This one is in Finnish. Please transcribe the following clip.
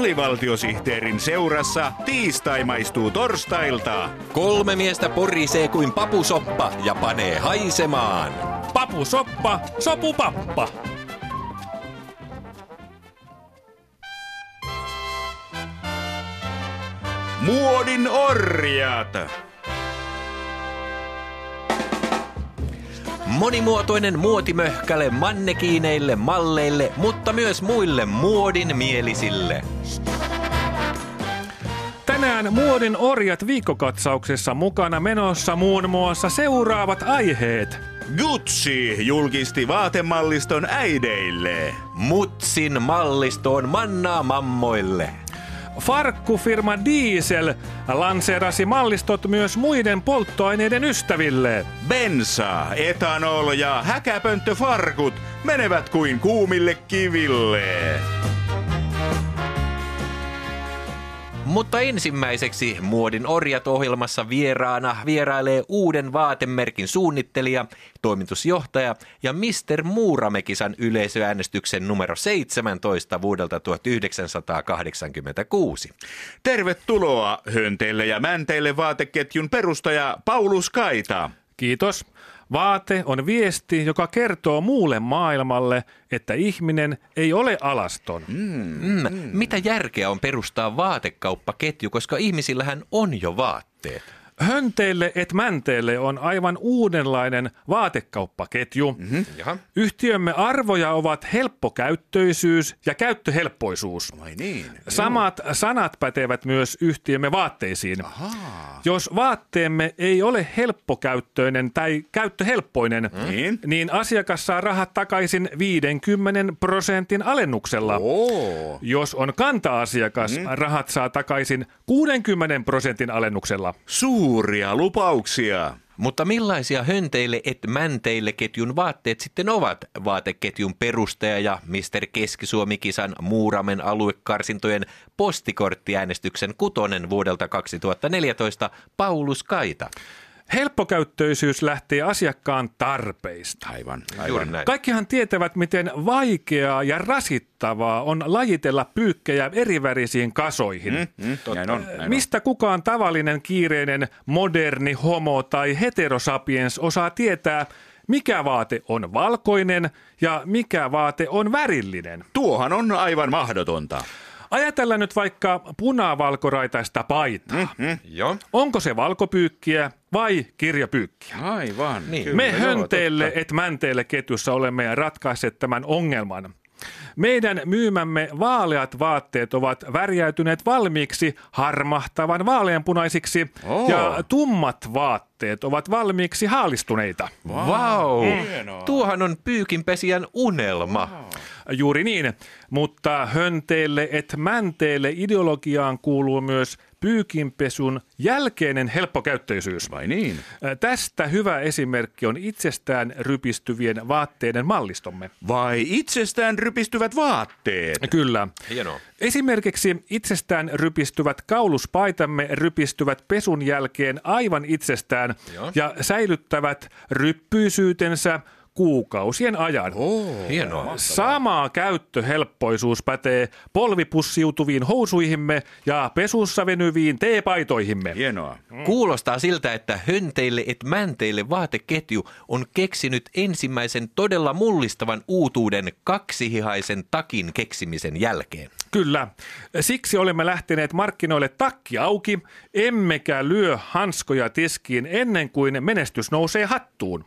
alivaltiosihteerin seurassa tiistai maistuu torstailta. Kolme miestä porisee kuin papusoppa ja panee haisemaan. Papusoppa, sopupappa. Muodin orjat. Monimuotoinen muotimöhkäle mannekiineille, malleille, mutta myös muille muodin mielisille. Tänään Muodin orjat viikkokatsauksessa mukana menossa muun muassa seuraavat aiheet. Gucci julkisti vaatemalliston äideille. Mutsin mallistoon mannaa mammoille. Farkkufirma Diesel lanseerasi mallistot myös muiden polttoaineiden ystäville. Bensa, etanol ja häkäpönttöfarkut menevät kuin kuumille kiville. Mutta ensimmäiseksi Muodin orjat ohjelmassa vieraana vierailee uuden vaatemerkin suunnittelija, toimitusjohtaja ja Mr. Muuramekisan yleisöäänestyksen numero 17 vuodelta 1986. Tervetuloa hönteille ja mänteille vaateketjun perustaja Paulus Kaita. Kiitos. Vaate on viesti, joka kertoo muulle maailmalle, että ihminen ei ole alaston. Mm, mitä järkeä on perustaa vaatekauppaketju, koska ihmisillähän on jo vaatteet? Hönteille et mänteille on aivan uudenlainen vaatekauppaketju. Mm-hmm. Jaha. Yhtiömme arvoja ovat helppokäyttöisyys ja käyttöhelppoisuus. Vai niin? Samat sanat pätevät myös yhtiömme vaatteisiin. Ahaa. Jos vaatteemme ei ole helppokäyttöinen tai käyttöhelppoinen, Niin? niin asiakas saa rahat takaisin 50 prosentin alennuksella. Oo. Jos on kanta-asiakas, mm. rahat saa takaisin 60 prosentin alennuksella. Suuria lupauksia. Mutta millaisia hönteille et mänteille ketjun vaatteet sitten ovat? Vaateketjun perustaja ja Mr. Keski-Suomi-kisan Muuramen aluekarsintojen postikorttiäänestyksen kutonen vuodelta 2014 Paulus Kaita. Helppokäyttöisyys lähtee asiakkaan tarpeista. Aivan, Juuri aivan. näin. Kaikkihan tietävät, miten vaikeaa ja rasittavaa on lajitella pyykkejä erivärisiin kasoihin. Mm. Mm, näin on, näin on. Mistä kukaan tavallinen, kiireinen, moderni, homo tai heterosapiens osaa tietää, mikä vaate on valkoinen ja mikä vaate on värillinen? Tuohan on aivan mahdotonta. Ajatellaan nyt vaikka punavalkoraitaista paitaa. Mm. Joo. Onko se valkopyykkiä vai kirjapyykkiä? Aivan. Niin. Kyllä, Me joo, hönteille totta. et mänteille ketjussa olemme ratkaisseet tämän ongelman. Meidän myymämme vaaleat vaatteet ovat värjäytyneet valmiiksi harmahtavan vaaleanpunaisiksi Oo. ja tummat vaatteet ovat valmiiksi haalistuneita. Vau! Wow. Hienoa. Tuohan on pyykinpesijän unelma. Juuri niin, mutta hönteille et mänteille ideologiaan kuuluu myös pyykinpesun jälkeinen helppokäyttöisyys. Vai niin? Ä, Tästä hyvä esimerkki on itsestään rypistyvien vaatteiden mallistomme. Vai itsestään rypistyvät vaatteet? Kyllä. Hienoa. Esimerkiksi itsestään rypistyvät kauluspaitamme rypistyvät pesun jälkeen aivan itsestään Joo. ja säilyttävät ryppyisyytensä kuukausien ajan. Oo. Hienoa. Sama käyttöhelppoisuus pätee polvipussiutuviin housuihimme ja pesussa venyviin teepaitoihimme. Hienoa. Kuulostaa siltä, että hönteille et mänteille vaateketju on keksinyt ensimmäisen todella mullistavan uutuuden kaksihihaisen takin keksimisen jälkeen. Kyllä. Siksi olemme lähteneet markkinoille takki auki, emmekä lyö hanskoja tiskiin ennen kuin menestys nousee hattuun.